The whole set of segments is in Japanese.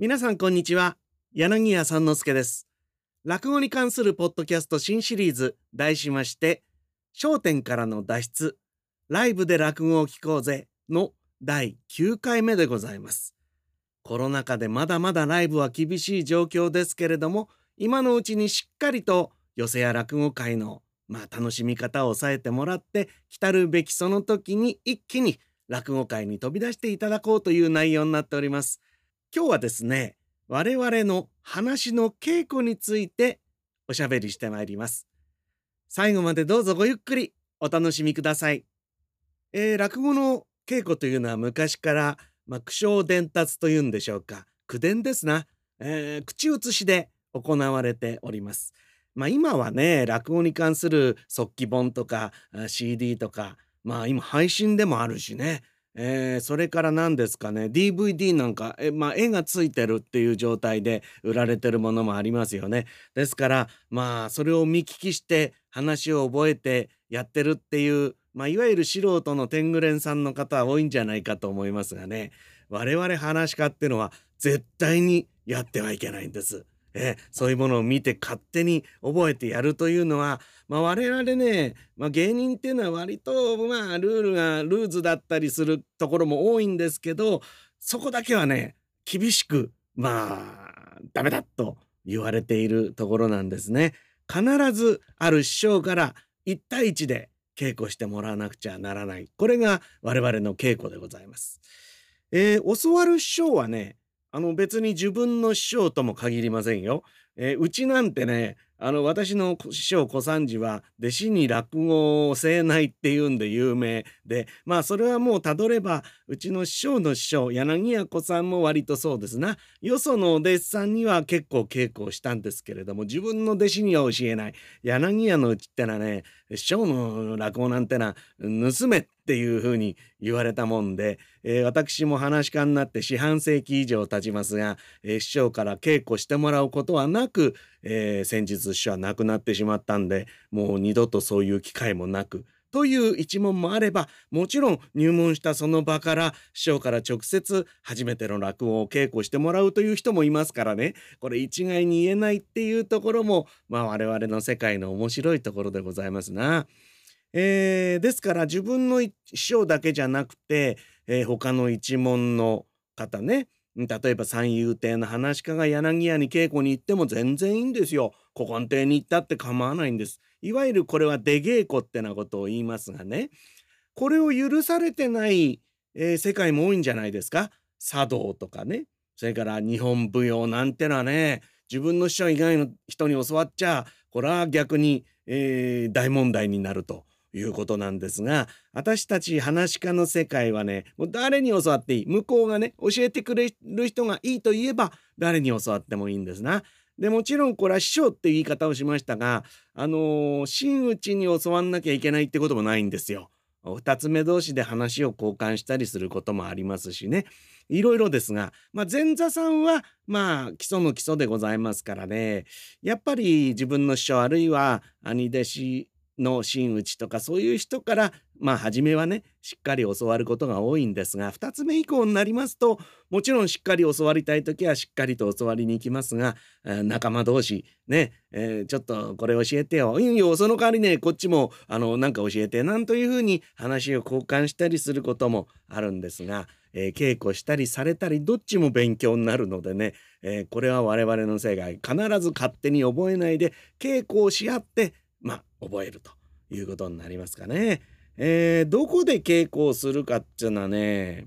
皆さんこんにちは。柳家三之助です。落語に関するポッドキャスト新シリーズ題しまして焦点からの脱出ライブで落語を聞こうぜの第9回目でございます。コロナ禍でまだまだライブは厳しい状況ですけれども今のうちにしっかりと寄席や落語会のまあ楽しみ方を抑えてもらって来たるべきその時に一気に落語会に飛び出していただこうという内容になっております。今日はですね我々の話の稽古についておしゃべりしてまいります。最後までどうぞごゆっくりお楽しみください、えー、落語の稽古というのは昔から、まあ、苦笑伝達というんでしょうか。口伝ですな、えー、口移しで行われております。まあ今はね落語に関する速記本とか CD とかまあ今配信でもあるしね。えー、それから何ですかね DVD なんか、えまあ、絵がついてるっていう状態で売られてるものもありますよね。ですからまあそれを見聞きして話を覚えてやってるっていう、まあ、いわゆる素人の天狗連さんの方は多いんじゃないかと思いますがね我々話し家っていうのは絶対にやってはいけないんです。えそういうものを見て勝手に覚えてやるというのは、まあ、我々ね、まあ、芸人っていうのは割とまあルールがルーズだったりするところも多いんですけどそこだけはね厳しくまあダメだと言われているところなんですね。必ずある師匠から1対1で稽古してもらわなくちゃならないこれが我々の稽古でございます。えー、教わる師匠はねあの別に自分の師匠とも限りませんよ。えー、うちなんてねあの私の師匠小三治は弟子に落語を教えないっていうんで有名でまあそれはもうたどればうちの師匠の師匠柳家子さんも割とそうですな。よそのお弟子さんには結構稽古をしたんですけれども自分の弟子には教えない。柳家のうちってのはね師匠の落語なんてのは盗めっていうふうに言われたもんで、えー、私も話し家になって四半世紀以上経ちますが、えー、師匠から稽古してもらうことはなく、えー、先日師匠は亡くなってしまったんでもう二度とそういう機会もなくという一問もあればもちろん入門したその場から師匠から直接初めての落語を稽古してもらうという人もいますからねこれ一概に言えないっていうところもまあ我々の世界の面白いところでございますな。えー、ですから自分の師匠だけじゃなくて、えー、他の一門の方ね例えば三遊亭の話家が柳家に稽古に行っても全然いいんですよ。古今亭に行ったって構わないんです。いわゆるこれは出稽古ってなことを言いますがねこれを許されてない、えー、世界も多いんじゃないですか茶道とかねそれから日本舞踊なんてのはね自分の師匠以外の人に教わっちゃこれは逆に、えー、大問題になると。いうことなんですが私たち話し家の世界はねもう誰に教わっていい？向こうがね教えてくれる人がいいと言えば誰に教わってもいいんですな。でもちろんこれは師匠っていう言い方をしましたがあのー、真打ちに教わんなきゃいけないってこともないんですよ。二つ目同士で話を交換したりすることもありますしねいろいろですが、まあ、前座さんはまあ基礎の基礎でございますからねやっぱり自分の師匠あるいは兄弟子の真打ちとかそういう人からまあ初めはねしっかり教わることが多いんですが2つ目以降になりますともちろんしっかり教わりたい時はしっかりと教わりに行きますが仲間同士ね、えー、ちょっとこれ教えてよ。いいよその代わりねこっちもあのなんか教えてなんというふうに話を交換したりすることもあるんですが、えー、稽古したりされたりどっちも勉強になるのでね、えー、これは我々の世界必ず勝手に覚えないで稽古をし合って覚えるということになりますかね。えー、どこで稽古をするかっていうのはね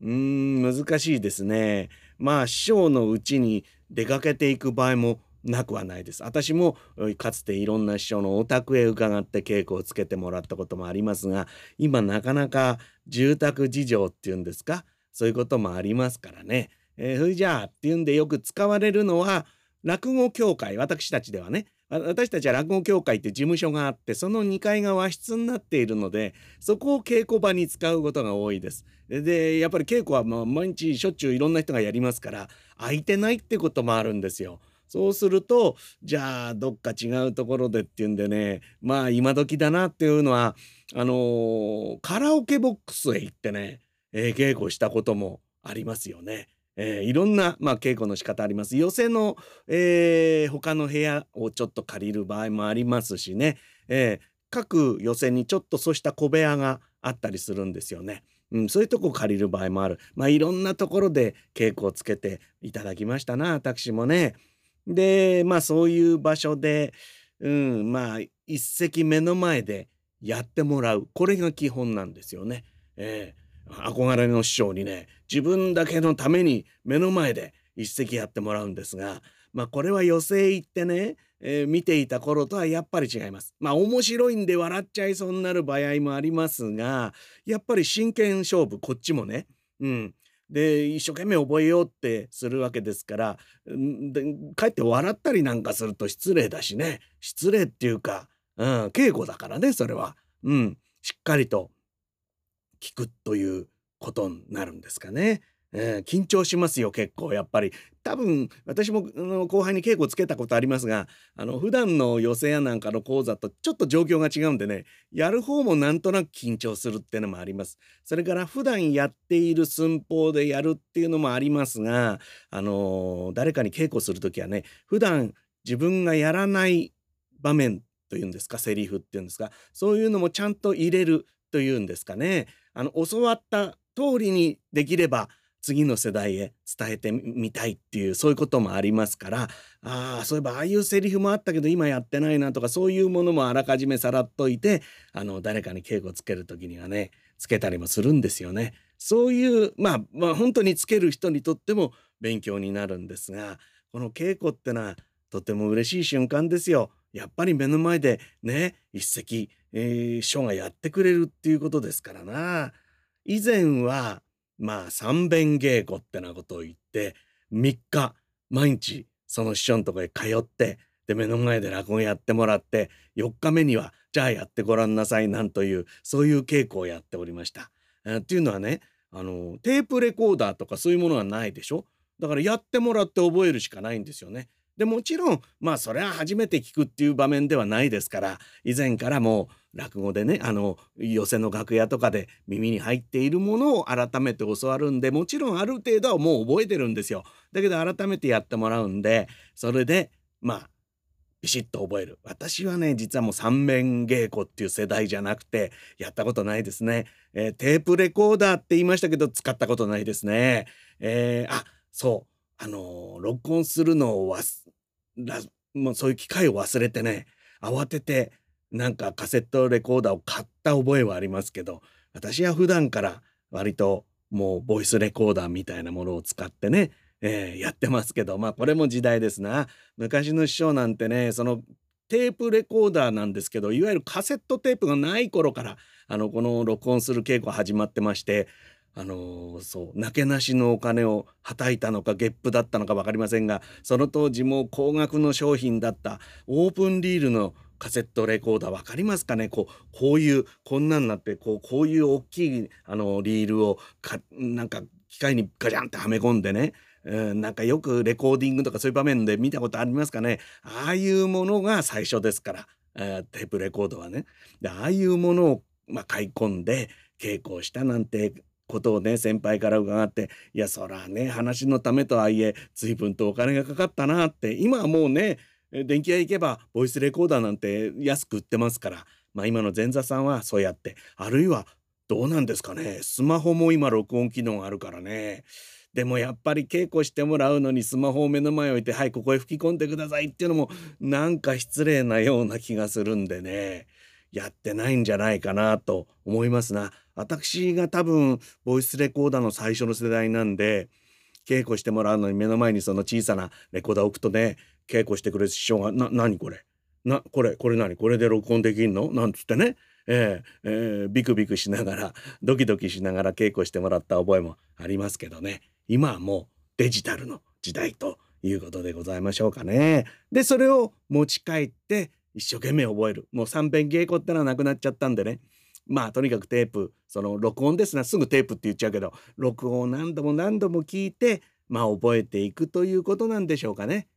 うん難しいですね。まあ師匠のうちに出かけていく場合もなくはないです。私もかつていろんな師匠のお宅へ伺って稽古をつけてもらったこともありますが今なかなか住宅事情っていうんですか？そういうこともありますからね。えー、それじゃあっていうんでよく使われるのは落語協会私たちではね私たちは落語協会って事務所があってその2階が和室になっているのでそこを稽古場に使うことが多いです。でやっぱり稽古はまあ毎日しょっちゅういろんな人がやりますから空いてないってこともあるんですよ。そうするとじゃあどっか違うところでっていうんでねまあ今時だなっていうのはあのー、カラオケボックスへ行ってね、えー、稽古したこともありますよね。えー、いろんな、まあ、稽古の仕方あります。寄席の、えー、他の部屋をちょっと借りる場合もありますしね、えー、各寄席にちょっとそうした小部屋があったりするんですよね。うん、そういうとこ借りる場合もある。まあいろんなところで稽古をつけていただきましたな私もね。でまあそういう場所で、うん、まあ一席目の前でやってもらうこれが基本なんですよね。えー憧れの師匠にね自分だけのために目の前で一席やってもらうんですがまあこれは余生行ってね、えー、見ていた頃とはやっぱり違います。まあ面白いんで笑っちゃいそうになる場合もありますがやっぱり真剣勝負こっちもね、うん、で一生懸命覚えようってするわけですからでかえって笑ったりなんかすると失礼だしね。失礼っていうか、うん、稽古だからねそれは。うん、しっかりと聞くということになるんですかね。えー、緊張しますよ結構やっぱり。多分私もあの後輩に稽古つけたことありますがあの普段の寄せやなんかの講座とちょっと状況が違うんでねやる方もなんとなく緊張するっていうのもあります。それから普段やっている寸法でやるっていうのもありますがあの誰かに稽古する時はね普段自分がやらない場面というんですかセリフっていうんですかそういうのもちゃんと入れるというんですかね。あの教わった通りにできれば次の世代へ伝えてみたいっていうそういうこともありますからああそういえばああいうセリフもあったけど今やってないなとかそういうものもあらかじめさらっといてあの誰かに稽古つける時にはねつけたりもするんですよね。そういうまあまあ本当につける人にとっても勉強になるんですがこの稽古ってのはとても嬉しい瞬間ですよ。やっぱり目の前でね一席えー、書がやってくれるっていうことですからな。以前はまあ三遍稽古ってなことを言って3日毎日その師匠のとこへ通ってで目の前で落語やってもらって4日目にはじゃあやってごらんなさいなんというそういう稽古をやっておりました。えー、っていうのはねあのテープレコーダーとかそういうものはないでしょ？だからやってもらって覚えるしかないんですよね。でもちろんまあそれは初めて聞くっていう場面ではないですから以前からもう落語でねあの寄席の楽屋とかで耳に入っているものを改めて教わるんでもちろんある程度はもう覚えてるんですよ。だけど改めてやってもらうんでそれでまあビシッと覚える。私はね実はもう三面稽古っていう世代じゃなくてやったことないですね、えー、テープレコーダーって言いましたけど使ったことないですね。えー、あそう。あの録音するのをもうそういう機会を忘れてね慌ててなんかカセットレコーダーを買った覚えはありますけど私は普段から割ともうボイスレコーダーみたいなものを使ってね、えー、やってますけどまあこれも時代ですな。昔の師匠なんてねそのテープレコーダーなんですけどいわゆるカセットテープがない頃からあのこの録音する稽古始まってましてあの、そうなけなしのお金をはたいたのかゲップだったのか分かりませんがその当時も高額の商品だった。オープンリールのカセットレコーダー分かりますかね？こうこういうこんなんなってこうこういう大きいあのリールをかなんか機械にガチャンってはめ込んでね。うん、なんかよくレコーディングとかそういう場面で見たことありますかね？ああいうものが最初ですから、えー、テープレコードはね。でああいうものを、まあ、買い込んで稽古をしたなんてことをね先輩から伺っていやそらね話のためとはいえ随分とお金がかかったなって今はもうね電気屋行けばボイスレコーダーなんて安く売ってますから、まあ、今の前座さんはそうやってあるいはどうなんですかねスマホも今録音機能あるからねでもやっぱり稽古してもらうのにスマホを目の前置いて「はいここへ吹き込んでください」っていうのもなんか失礼なような気がするんでねやってないんじゃないかなと思いますな。私が多分ボイスレコーダーの最初の世代なんで稽古してもらうのに目の前にその小さなレコーダーを置くとね稽古してくれる師匠が「な何これ？なこれこれ何？これで録音できんの?」なんつってね。えー、えー、ビクビクしながらドキドキしながら稽古してもらった覚えもありますけどね。今はもうデジタルの時代ということでございましょうかね。でそれを持ち帰って一生懸命覚える。もう三遍稽古ってのはなくなっちゃったんでね。まあとにかくテープその録音ですなすぐテープって言っちゃうけど録音を何度も何度も聞いてまあ覚えていくということなんでしょうかね。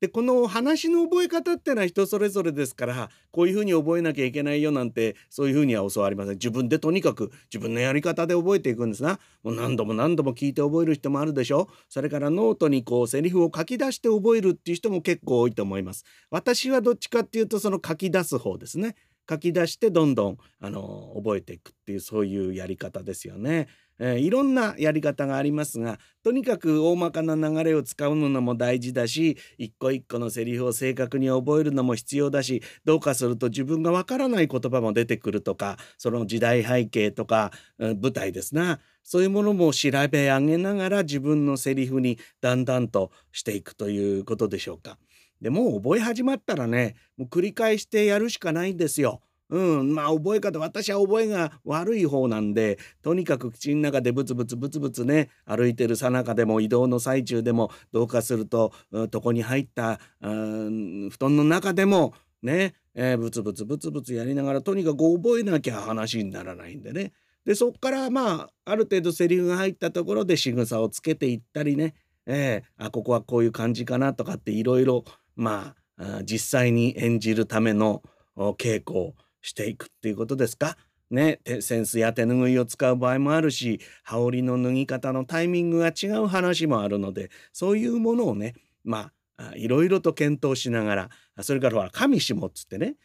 でこの話の覚え方ってのは人それぞれですからこういうふうに覚えなきゃいけないよなんてそういうふうには教わりません。自分でとにかく自分のやり方で覚えていくんですな。もう何度も何度も聞いて覚える人もあるでしょ。それからノートにこうセリフを書き出して覚えるっていう人も結構多いと思います。私はどっちかっていうとその書き出す方ですね。書き出してどんどんあの覚えていくっていうそういうやり方ですよね。えー、いろんなやり方がありますがとにかく大まかな流れを使うのも大事だし一個一個のセリフを正確に覚えるのも必要だしどうかすると自分がわからない言葉も出てくるとかその時代背景とか、うん、舞台ですなそういうものも調べ上げながら自分のセリフにだんだんとしていくということでしょうか。でもう覚え始まったらねもう繰り返してやるしかないんですよ。うん、まあ覚え方私は覚えが悪い方なんでとにかく口の中でブツブツブツブツね歩いてるさなかでも移動の最中でもどうかすると床に入った布団の中でもね、えー、ブツブツブツブツやりながらとにかく覚えなきゃ話にならないんでねでそっからまあある程度セリフが入ったところで仕草をつけていったりね、えー、あここはこういう感じかなとかっていろいろまあ実際に演じるための稽古をしていくっていうことですか？ね、扇子や手ぬぐいを使う場合もあるし羽織の脱ぎ方のタイミングが違う話もあるのでそういうものをねまあいろいろと検討しながらそれからほら神下っつってね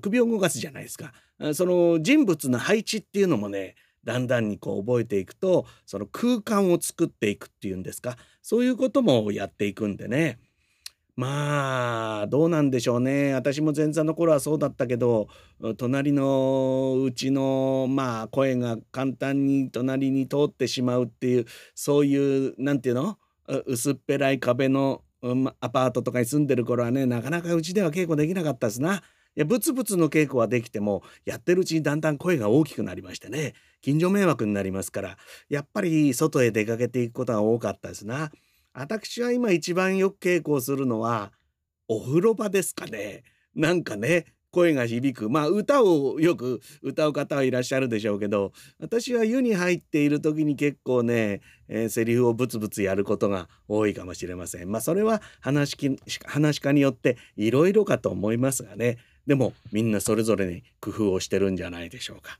首を動かすじゃないですか。その人物の配置っていうのもねだんだんにこう覚えていくとその空間を作っていくっていうんですか？そういうこともやっていくんでね。まあどうなんでしょうね私も前座の頃はそうだったけど隣のうちのまあ声が簡単に隣に通ってしまうっていうそういう何て言うの？薄っぺらい壁の、アパートとかに住んでる頃はねなかなかうちでは稽古できなかったですな。いやブツブツの稽古はできてもやってるうちにだんだん声が大きくなりましてね近所迷惑になりますからやっぱり外へ出かけていくことが多かったですな。私は今一番よく稽古をするのはお風呂場ですかね。なんかね声が響くまあ歌をよく歌う方はいらっしゃるでしょうけど私は湯に入っている時に結構ね、えー、セリフをブツブツやることが多いかもしれません。まあそれは話し話し家によっていろいろかと思いますがねでもみんなそれぞれに工夫をしてるんじゃないでしょうか。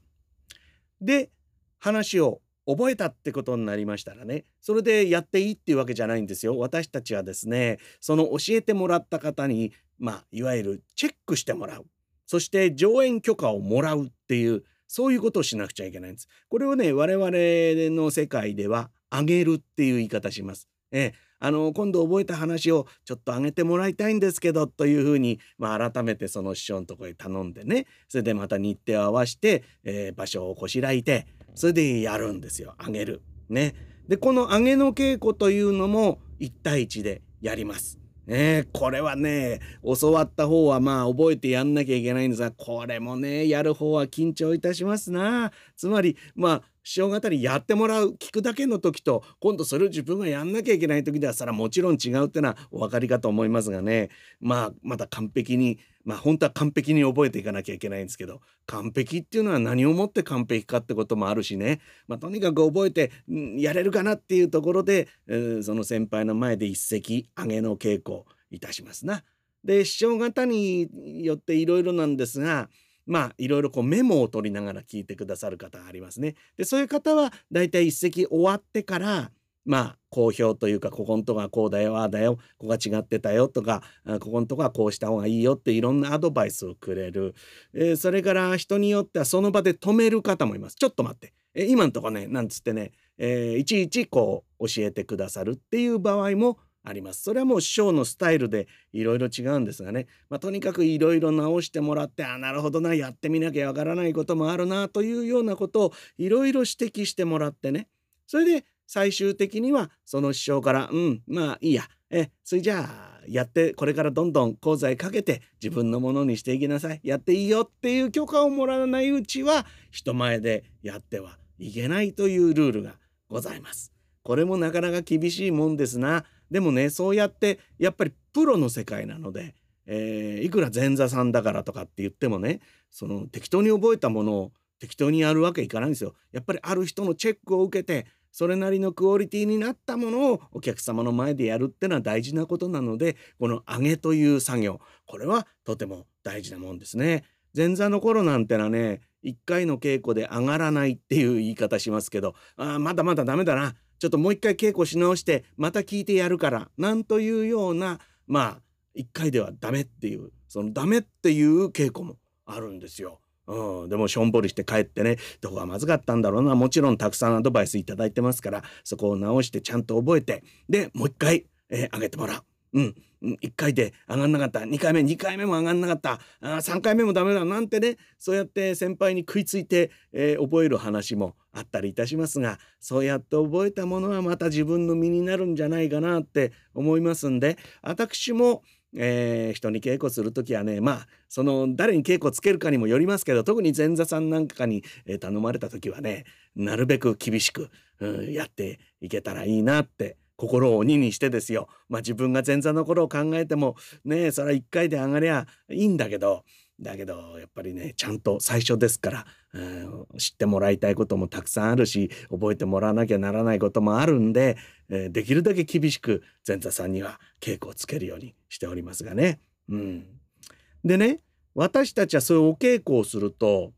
で話を覚えたってことになりましたらねそれでやっていいっていうわけじゃないんですよ。私たちはですねその教えてもらった方にまあいわゆるチェックしてもらう。そして上演許可をもらうっていうそういうことをしなくちゃいけないんです。これをね我々の世界ではあげるっていう言い方します。ええ。あの今度覚えた話をちょっとあげてもらいたいんですけどというふうに、まあ、改めてその師匠のとこへ頼んでねそれでまた日程を合わして、えー、場所をこしらいてそれでやるんですよあげる。ね。でこの上げの稽古というのも1対1でやります。ね、これはね教わった方はまあ覚えてやんなきゃいけないんですがこれもねやる方は緊張いたしますなつまりまあ師匠方にやってもらう聞くだけの時と今度それを自分がやんなきゃいけない時ではそれはもちろん違うってのはお分かりかと思いますがねまあまだ完璧にまあ本当は完璧に覚えていかなきゃいけないんですけど完璧っていうのは何をもって完璧かってこともあるしね、まあ、とにかく覚えて、やれるかなっていうところで、えー、その先輩の前で一席上げの稽古いたしますな。で師匠方によっていろいろなんですがまあいろいろこうメモを取りながら聞いてくださる方がありますね。でそういう方はだいたい一席終わってからまあ好評というかここのとこはこうだよああだよここが違ってたよとかここのとこはこうした方がいいよっていろんなアドバイスをくれる、えー、それから人によってはその場で止める方もいます。ちょっと待って、えー、今のとこねなんつってね、えー、いちいちこう教えてくださるっていう場合もあります。それはもう師匠のスタイルでいろいろ違うんですがね、まあ、とにかくいろいろ直してもらってあなるほどなやってみなきゃわからないこともあるなというようなことをいろいろ指摘してもらってね。それで最終的にはその師匠から「うんまあいいやえそれじゃあやってこれからどんどん功罪かけて自分のものにしていきなさいやっていいよ」っていう許可をもらわないうちは人前でやってはいけないというルールがございます。これもなかなか厳しいもんですな。でもねそうやってやっぱりプロの世界なので、えー、いくら前座さんだからとかって言ってもねその適当に覚えたものを適当にやるわけいかないんですよ。やっぱりある人のチェックを受けてそれなりのクオリティになったものをお客様の前でやるってのは大事なことなのでこの上げという作業これはとても大事なもんですね。前座の頃なんてのはね1回の稽古で上がらないっていう言い方しますけどあまだまだダメだなちょっともう一回稽古し直してまた聞いてやるからなんというようなまあ1回ではダメっていうそのダメっていう稽古もあるんですよ。うん、でもしょんぼりして帰ってねどこがまずかったんだろうな。もちろんたくさんアドバイスいただいてますからそこを直してちゃんと覚えてでもう一回、えー、上げてもらう。うん、1回で上がんなかった。2回目2回目も上がんなかった。あ3回目もダメだ。なんてねそうやって先輩に食いついて、えー、覚える話もあったりいたしますがそうやって覚えたものはまた自分の身になるんじゃないかなって思いますんで私もえー、人に稽古する時はねまあその誰に稽古つけるかにもよりますけど特に前座さんなんかに、え、頼まれた時はねなるべく厳しく、うん、やっていけたらいいなって心を鬼にしてですよ。まあ自分が前座の頃を考えてもねそれは一回で上がりゃいいんだけどだけどやっぱりねちゃんと最初ですから、知ってもらいたいこともたくさんあるし覚えてもらわなきゃならないこともあるんで、えー、できるだけ厳しく前座さんには稽古をつけるようにしておりますがね。うん、でね私たちはそういうお稽古をすると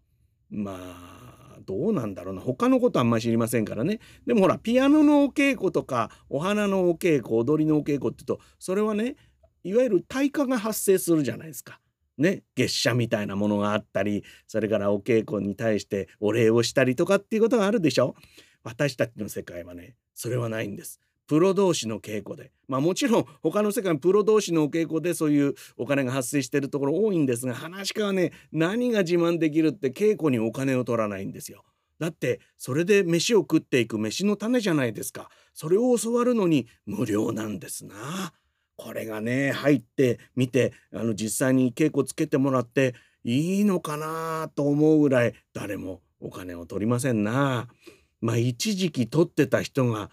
まあどうなんだろうな他のことあんま知りませんからねでもほらピアノのお稽古とかお花のお稽古踊りのお稽古って言うとそれはねいわゆる対価が発生するじゃないですか。ね、月謝みたいなものがあったりそれからお稽古に対してお礼をしたりとかっていうことがあるでしょ？私たちの世界はねそれはないんです。プロ同士の稽古でまあもちろん他の世界プロ同士のお稽古でそういうお金が発生してるところ多いんですが話家はね何が自慢できるって稽古にお金を取らないんですよ。だってそれで飯を食っていく飯の種じゃないですか。それを教わるのに無料なんですな。これがね入ってみてあの実際に稽古つけてもらっていいのかなと思うぐらい誰もお金を取りませんな。まあ一時期取ってた人が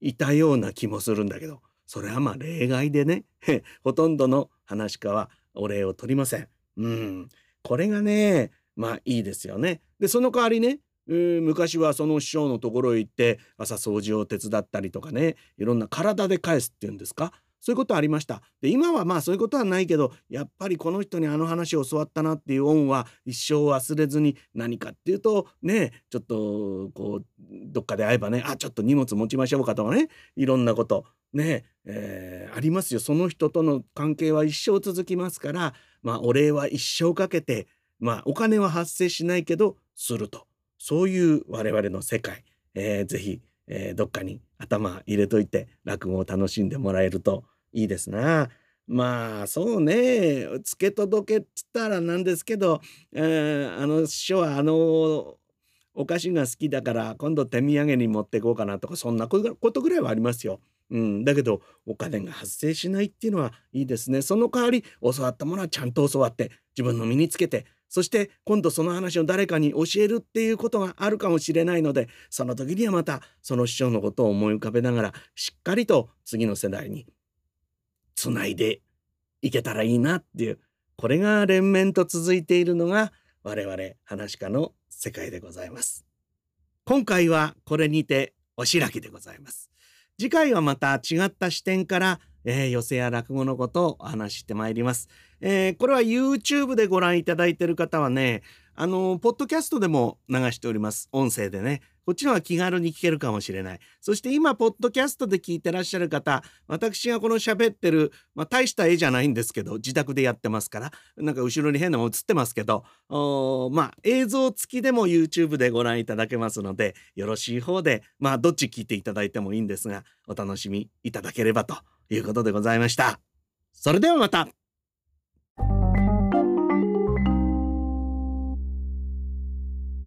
いたような気もするんだけどそれはまあ例外でね ほとんどの話家はお礼を取りません。うん、これがねまあいいですよね。でその代わりね昔はその師匠のところへ行って朝掃除を手伝ったりとかねいろんな体で返すっていうんですか？そういうことありました。で今はまあそういうことはないけどやっぱりこの人にあの話を教わったなっていう恩は一生忘れずに何かっていうとねちょっとこうどっかで会えばねあちょっと荷物持ちましょうかとかねいろんなことねえー、ありますよ。その人との関係は一生続きますからまあお礼は一生かけてまあお金は発生しないけどすると。そういう我々の世界、えー、ぜひ、えー、どっかに頭入れといて落語を楽しんでもらえるといいですな。まあそうね付け届けっつったらなんですけど、えー、あの師匠はあのお菓子が好きだから今度手土産に持っていこうかなとかそんなことぐらいはありますよ。うん、だけどお金が発生しないっていうのはいいですね。その代わり教わったものはちゃんと教わって自分の身につけてそして今度その話を誰かに教えるっていうことがあるかもしれないのでその時にはまたその師匠のことを思い浮かべながらしっかりと次の世代につないでいけたらいいなっていうこれが連綿と続いているのが我々話家の世界でございます。今回はこれにてお開きでございます。次回はまた違った視点からえー、寄せや落語のことをお話ししてまいります。えー、これは YouTube でご覧いただいている方はね、あの、ポッドキャストでも流しております。音声でね。こっちの方が気軽に聞けるかもしれない。そして今、ポッドキャストで聞いてらっしゃる方、私がこの喋ってる、まあ、大した絵じゃないんですけど、自宅でやってますから、なんか後ろに変なもの映ってますけど、まあ、映像付きでも YouTube でご覧いただけますので、よろしい方で、まあ、どっち聞いていただいてもいいんですが、お楽しみいただければということでございました。それではまた